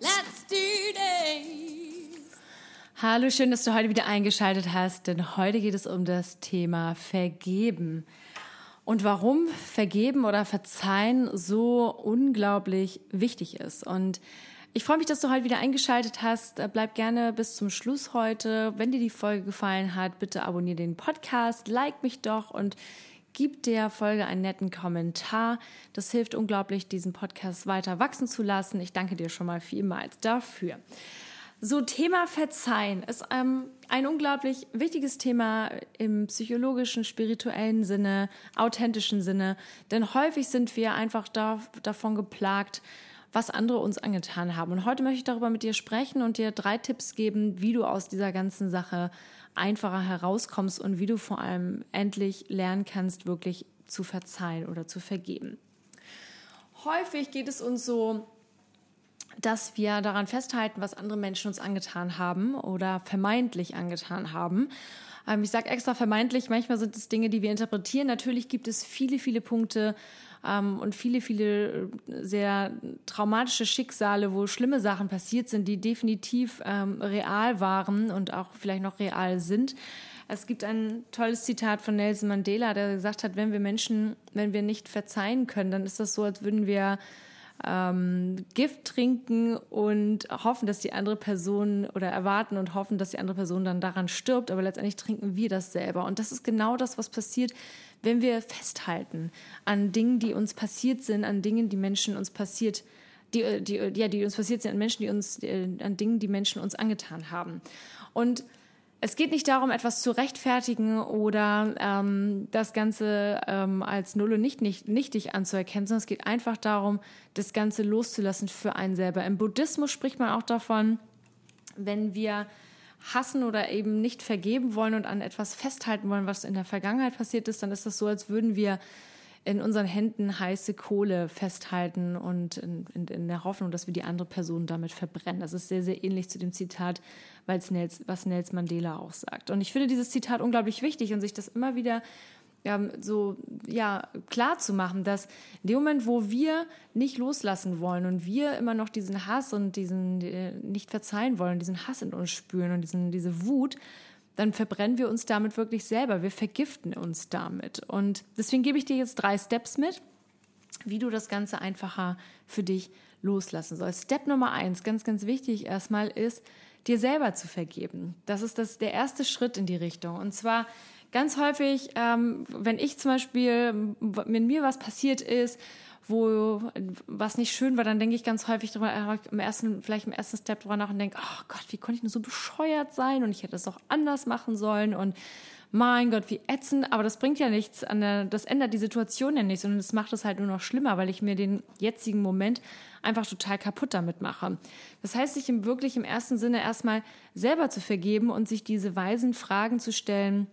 let's do this! Hallo, schön, dass du heute wieder eingeschaltet hast, denn heute geht es um das Thema Vergeben. Und warum Vergeben oder Verzeihen so unglaublich wichtig ist. Und ich freue mich, dass du heute wieder eingeschaltet hast. Bleib gerne bis zum Schluss heute. Wenn dir die Folge gefallen hat, bitte abonniere den Podcast, like mich doch und gib der Folge einen netten Kommentar. Das hilft unglaublich, diesen Podcast weiter wachsen zu lassen. Ich danke dir schon mal vielmals dafür. So, Thema Verzeihen ist ähm, ein unglaublich wichtiges Thema im psychologischen, spirituellen Sinne, authentischen Sinne. Denn häufig sind wir einfach da, davon geplagt, was andere uns angetan haben. Und heute möchte ich darüber mit dir sprechen und dir drei Tipps geben, wie du aus dieser ganzen Sache einfacher herauskommst und wie du vor allem endlich lernen kannst, wirklich zu verzeihen oder zu vergeben. Häufig geht es uns so, dass wir daran festhalten, was andere Menschen uns angetan haben oder vermeintlich angetan haben. Ähm, ich sage extra vermeintlich, manchmal sind es Dinge, die wir interpretieren. Natürlich gibt es viele, viele Punkte, ähm, und viele, viele äh, sehr traumatische Schicksale, wo schlimme Sachen passiert sind, die definitiv ähm, real waren und auch vielleicht noch real sind. Es gibt ein tolles Zitat von Nelson Mandela, der gesagt hat, wenn wir Menschen, wenn wir nicht verzeihen können, dann ist das so, als würden wir ähm, Gift trinken und hoffen, dass die andere Person oder erwarten und hoffen, dass die andere Person dann daran stirbt, aber letztendlich trinken wir das selber. Und das ist genau das, was passiert, wenn wir festhalten an Dingen, die uns passiert sind, an Dingen, die Menschen uns passiert, die, die, ja, die uns passiert sind, an Menschen, die uns, äh, an Dingen, die Menschen uns angetan haben. Und es geht nicht darum, etwas zu rechtfertigen oder ähm, das Ganze ähm, als null und nicht, nicht, nichtig anzuerkennen, sondern es geht einfach darum, das Ganze loszulassen für einen selber. Im Buddhismus spricht man auch davon, wenn wir hassen oder eben nicht vergeben wollen und an etwas festhalten wollen, was in der Vergangenheit passiert ist, dann ist das so, als würden wir in unseren Händen heiße Kohle festhalten und in, in, in, der Hoffnung, dass wir die andere Person damit verbrennen. Das ist sehr, sehr ähnlich zu dem Zitat, Nels, was Nels Mandela auch sagt. Und ich finde dieses Zitat unglaublich wichtig und sich das immer wieder ähm, so ja, klar zu machen, dass in dem Moment, wo wir nicht loslassen wollen und wir immer noch diesen Hass und diesen äh, nicht verzeihen wollen, diesen Hass in uns spüren und diesen, diese Wut, dann verbrennen wir uns damit wirklich selber. Wir vergiften uns damit. Und deswegen gebe ich dir jetzt drei Steps mit, wie du das Ganze einfacher für dich loslassen sollst. Step Nummer eins, ganz, ganz wichtig erstmal, ist, dir selber zu vergeben. Das ist das, der erste Schritt in die Richtung. Und zwar ganz häufig, ähm, wenn ich zum Beispiel, wenn mir was passiert ist, wo was nicht schön war, dann denke ich ganz häufig drüber, äh, im ersten, vielleicht im ersten Step drüber nach und denke, oh Gott, wie konnte ich nur so bescheuert sein? Und ich hätte es auch anders machen sollen. Und mein Gott, wie ätzend, aber das bringt ja nichts an der, das ändert die Situation ja nicht, sondern es macht es halt nur noch schlimmer, weil ich mir den jetzigen Moment einfach total kaputt damit mache. Das heißt, sich im wirklich im ersten Sinne erstmal selber zu vergeben und sich diese weisen Fragen zu stellen,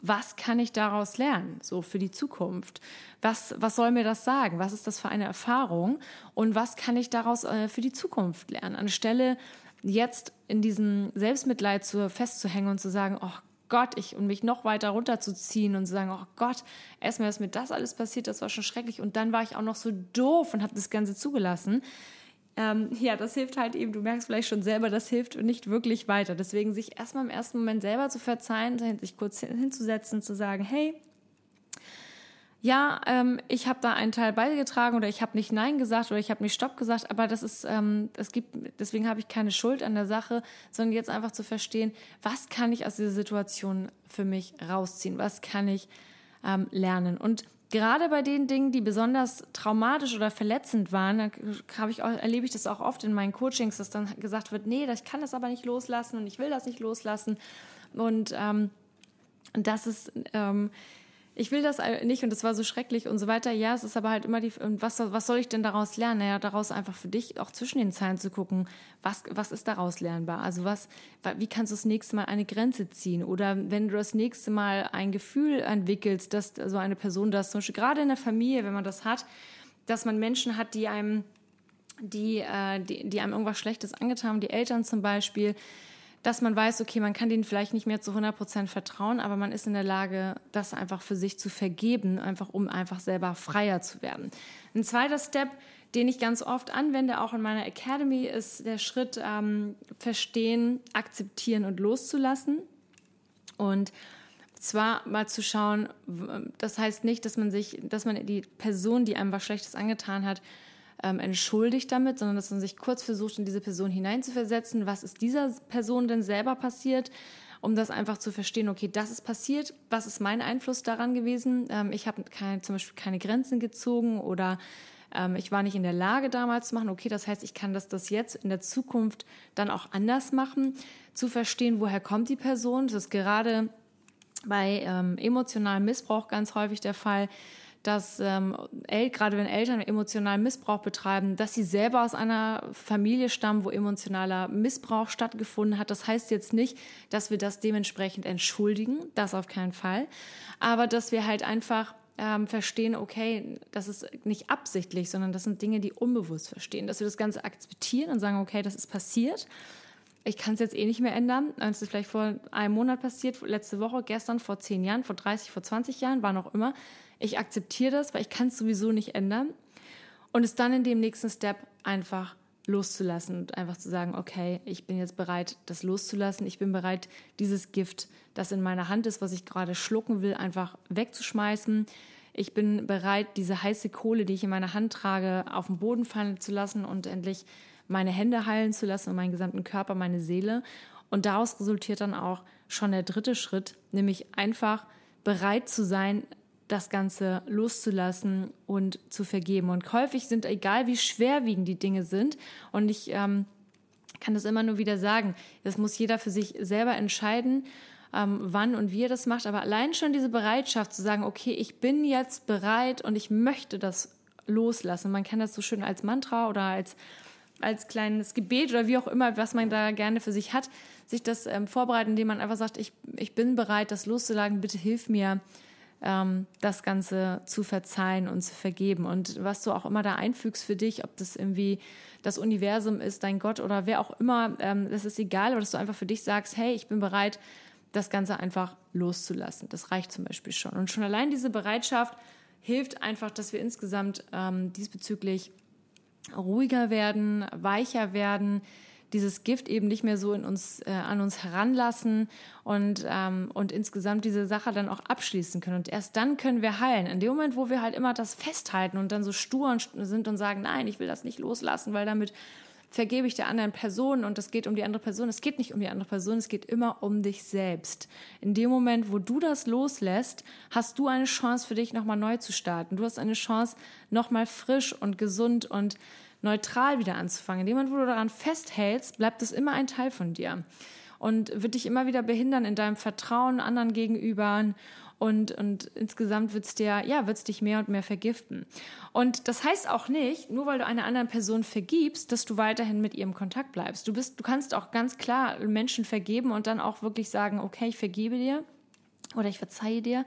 was kann ich daraus lernen, so für die Zukunft? Was, was soll mir das sagen? Was ist das für eine Erfahrung? Und was kann ich daraus äh, für die Zukunft lernen? Anstelle jetzt in diesem Selbstmitleid zu, festzuhängen und zu sagen, oh Gott, ich und mich noch weiter runterzuziehen und zu sagen, oh Gott, erstmal ist mir das alles passiert, das war schon schrecklich und dann war ich auch noch so doof und habe das Ganze zugelassen ähm, ja, das hilft halt eben, du merkst vielleicht schon selber, das hilft nicht wirklich weiter. Deswegen sich erstmal im ersten Moment selber zu verzeihen, sich kurz hinzusetzen, zu sagen, hey, ja, ähm, ich habe da einen Teil beigetragen oder ich habe nicht Nein gesagt oder ich habe nicht Stopp gesagt, aber das ist, ähm, es gibt, deswegen habe ich keine Schuld an der Sache, sondern jetzt einfach zu verstehen, was kann ich aus dieser Situation für mich rausziehen, was kann ich ähm, lernen. Und gerade bei den Dingen, die besonders traumatisch oder verletzend waren, ich erlebe ich das auch oft in meinen Coachings, dass dann gesagt wird, nee, ich kann das aber nicht loslassen und ich will das nicht loslassen. Und ähm, das ist ähm, ich will das nicht und das war so schrecklich und so weiter. Ja, es ist aber halt immer die, und was, was soll ich denn daraus lernen? Naja, daraus einfach für dich auch zwischen den Zeilen zu gucken, was, was ist daraus lernbar? Also was, wie kannst du das nächste Mal eine Grenze ziehen? Oder wenn du das nächste Mal ein Gefühl entwickelst, dass so eine Person das, zum Beispiel gerade in der Familie, wenn man das hat, dass man Menschen hat, die einem, die, äh, die, die einem irgendwas Schlechtes angetan haben, die Eltern zum Beispiel, dass man weiß, okay, man kann denen vielleicht nicht mehr zu 100 Prozent vertrauen, aber man ist in der Lage, das einfach für sich zu vergeben, einfach um einfach selber freier zu werden. Ein zweiter Step, den ich ganz oft anwende, auch in meiner Academy, ist der Schritt ähm, verstehen, akzeptieren und loszulassen. Und zwar mal zu schauen, das heißt nicht, dass man sich, dass man die Person, die einem was Schlechtes angetan hat, ähm, entschuldigt damit, sondern dass man sich kurz versucht, in diese Person hineinzuversetzen. Was ist dieser Person denn selber passiert? um das einfach zu verstehen, okay, das ist passiert, was ist mein Einfluss daran gewesen? Ähm, ich habe zum Beispiel keine Grenzen gezogen oder ähm, ich war nicht in der Lage damals zu machen, okay, das heißt, ich kann das, das jetzt in der Zukunft dann auch anders machen, zu verstehen, woher kommt die Person. Das ist gerade bei ähm, emotionalem Missbrauch ganz häufig der Fall, dass ähm, gerade wenn Eltern emotionalen Missbrauch betreiben, dass sie selber aus einer Familie stammen, wo emotionaler Missbrauch stattgefunden hat. Das heißt jetzt nicht, dass wir das dementsprechend entschuldigen, das auf keinen Fall, aber dass wir halt einfach ähm, verstehen, okay, das ist nicht absichtlich, sondern das sind Dinge, die unbewusst verstehen, dass wir das Ganze akzeptieren und sagen, okay, das ist passiert. Ich kann es jetzt eh nicht mehr ändern. Es ist vielleicht vor einem Monat passiert, letzte Woche, gestern, vor zehn Jahren, vor 30, vor 20 Jahren, war noch immer ich akzeptiere das, weil ich kann es sowieso nicht ändern. Und es dann in dem nächsten Step einfach loszulassen und einfach zu sagen, okay, ich bin jetzt bereit, das loszulassen. Ich bin bereit, dieses Gift, das in meiner Hand ist, was ich gerade schlucken will, einfach wegzuschmeißen. Ich bin bereit, diese heiße Kohle, die ich in meiner Hand trage, auf den Boden fallen zu lassen und endlich meine Hände heilen zu lassen und meinen gesamten Körper, meine Seele. Und daraus resultiert dann auch schon der dritte Schritt, nämlich einfach bereit zu sein, das Ganze loszulassen und zu vergeben. Und häufig sind, egal wie schwerwiegend die Dinge sind, und ich ähm, kann das immer nur wieder sagen, das muss jeder für sich selber entscheiden, ähm, wann und wie er das macht. Aber allein schon diese Bereitschaft zu sagen, okay, ich bin jetzt bereit und ich möchte das loslassen. Man kann das so schön als Mantra oder als als kleines Gebet oder wie auch immer, was man da gerne für sich hat, sich das ähm, vorbereiten, indem man einfach sagt, ich, ich bin bereit, das loszulagen, bitte hilf mir, ähm, das Ganze zu verzeihen und zu vergeben. Und was du auch immer da einfügst für dich, ob das irgendwie das Universum ist, dein Gott oder wer auch immer, ähm, das ist egal, aber dass du einfach für dich sagst, hey, ich bin bereit, das Ganze einfach loszulassen. Das reicht zum Beispiel schon. Und schon allein diese Bereitschaft hilft einfach, dass wir insgesamt ähm, diesbezüglich ruhiger werden, weicher werden, dieses Gift eben nicht mehr so in uns, äh, an uns heranlassen und, ähm, und insgesamt diese Sache dann auch abschließen können. Und erst dann können wir heilen. In dem Moment, wo wir halt immer das festhalten und dann so stur sind und sagen, nein, ich will das nicht loslassen, weil damit vergebe ich der anderen Person und es geht um die andere Person. Es geht nicht um die andere Person, es geht immer um dich selbst. In dem Moment, wo du das loslässt, hast du eine Chance für dich nochmal neu zu starten. Du hast eine Chance, nochmal frisch und gesund und neutral wieder anzufangen. In dem Moment, wo du daran festhältst, bleibt es immer ein Teil von dir und wird dich immer wieder behindern in deinem Vertrauen anderen gegenüber und, und insgesamt wird es dir, ja, wird's dich mehr und mehr vergiften. Und das heißt auch nicht, nur weil du einer anderen Person vergibst, dass du weiterhin mit ihrem Kontakt bleibst. Du bist, du kannst auch ganz klar Menschen vergeben und dann auch wirklich sagen, okay, ich vergebe dir oder ich verzeihe dir,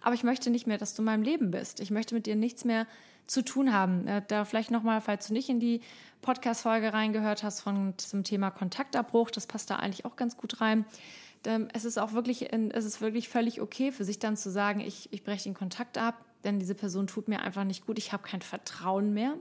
aber ich möchte nicht mehr, dass du in meinem Leben bist. Ich möchte mit dir nichts mehr zu tun haben. Äh, da vielleicht nochmal, falls du nicht in die Podcast-Folge reingehört hast von zum Thema Kontaktabbruch, das passt da eigentlich auch ganz gut rein. Ähm, es ist auch wirklich, es ist wirklich völlig okay für sich dann zu sagen, ich, ich breche den Kontakt ab, denn diese Person tut mir einfach nicht gut, ich habe kein Vertrauen mehr.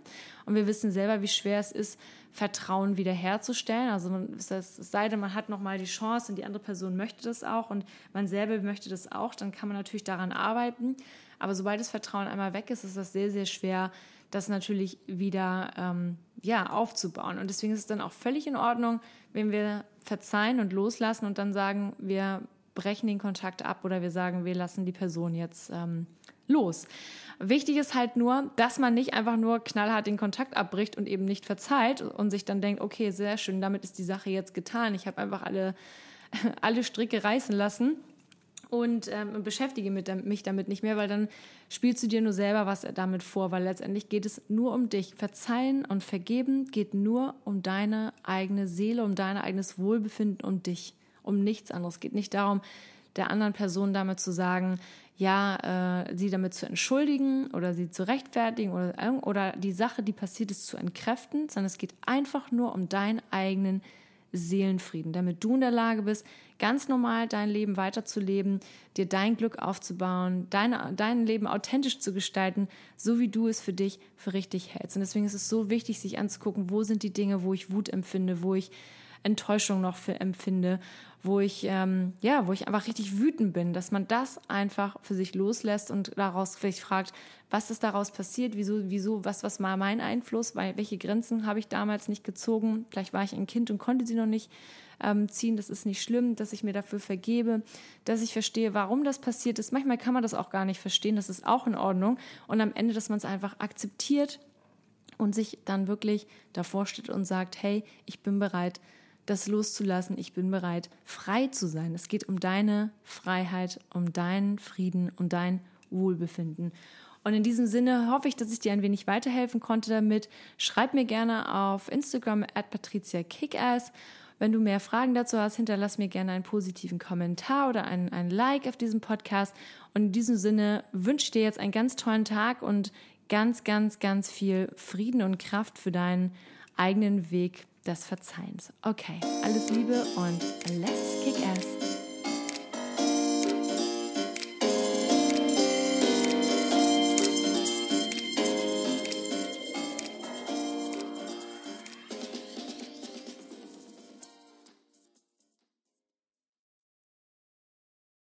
Und wir wissen selber, wie schwer es ist, Vertrauen wiederherzustellen. Also man, es sei denn, man hat nochmal die Chance und die andere Person möchte das auch und man selber möchte das auch, dann kann man natürlich daran arbeiten. Aber sobald das Vertrauen einmal weg ist, ist das sehr, sehr schwer, das natürlich wieder ähm, ja, aufzubauen. Und deswegen ist es dann auch völlig in Ordnung, wenn wir verzeihen und loslassen und dann sagen, wir brechen den Kontakt ab oder wir sagen, wir lassen die Person jetzt ähm, los. Wichtig ist halt nur, dass man nicht einfach nur knallhart den Kontakt abbricht und eben nicht verzeiht und sich dann denkt, okay, sehr schön, damit ist die Sache jetzt getan. Ich habe einfach alle, alle Stricke reißen lassen und ähm, beschäftige mich damit nicht mehr, weil dann spielst du dir nur selber was damit vor, weil letztendlich geht es nur um dich. Verzeihen und vergeben geht nur um deine eigene Seele, um dein eigenes Wohlbefinden und dich, um nichts anderes. Es geht nicht darum, der anderen Person damit zu sagen, ja, äh, sie damit zu entschuldigen oder sie zu rechtfertigen oder, oder die Sache, die passiert ist, zu entkräften, sondern es geht einfach nur um deinen eigenen Seelenfrieden, damit du in der Lage bist, ganz normal dein Leben weiterzuleben, dir dein Glück aufzubauen, deine, dein Leben authentisch zu gestalten, so wie du es für dich für richtig hältst. Und deswegen ist es so wichtig, sich anzugucken, wo sind die Dinge, wo ich Wut empfinde, wo ich Enttäuschung noch für empfinde, wo ich ähm, ja, wo ich einfach richtig wütend bin, dass man das einfach für sich loslässt und daraus vielleicht fragt, was ist daraus passiert, wieso, wieso, was, was war mein Einfluss, weil welche Grenzen habe ich damals nicht gezogen, vielleicht war ich ein Kind und konnte sie noch nicht ähm, ziehen, das ist nicht schlimm, dass ich mir dafür vergebe, dass ich verstehe, warum das passiert ist. Manchmal kann man das auch gar nicht verstehen, das ist auch in Ordnung. Und am Ende, dass man es einfach akzeptiert und sich dann wirklich davor steht und sagt, hey, ich bin bereit, das loszulassen. Ich bin bereit, frei zu sein. Es geht um deine Freiheit, um deinen Frieden, um dein Wohlbefinden. Und in diesem Sinne hoffe ich, dass ich dir ein wenig weiterhelfen konnte damit. Schreib mir gerne auf Instagram at patriziakickass. Wenn du mehr Fragen dazu hast, hinterlass mir gerne einen positiven Kommentar oder ein, ein Like auf diesem Podcast. Und in diesem Sinne wünsche ich dir jetzt einen ganz tollen Tag und ganz, ganz, ganz viel Frieden und Kraft für deinen eigenen Weg des Verzeihens. Okay, alles Liebe und let's kick ass.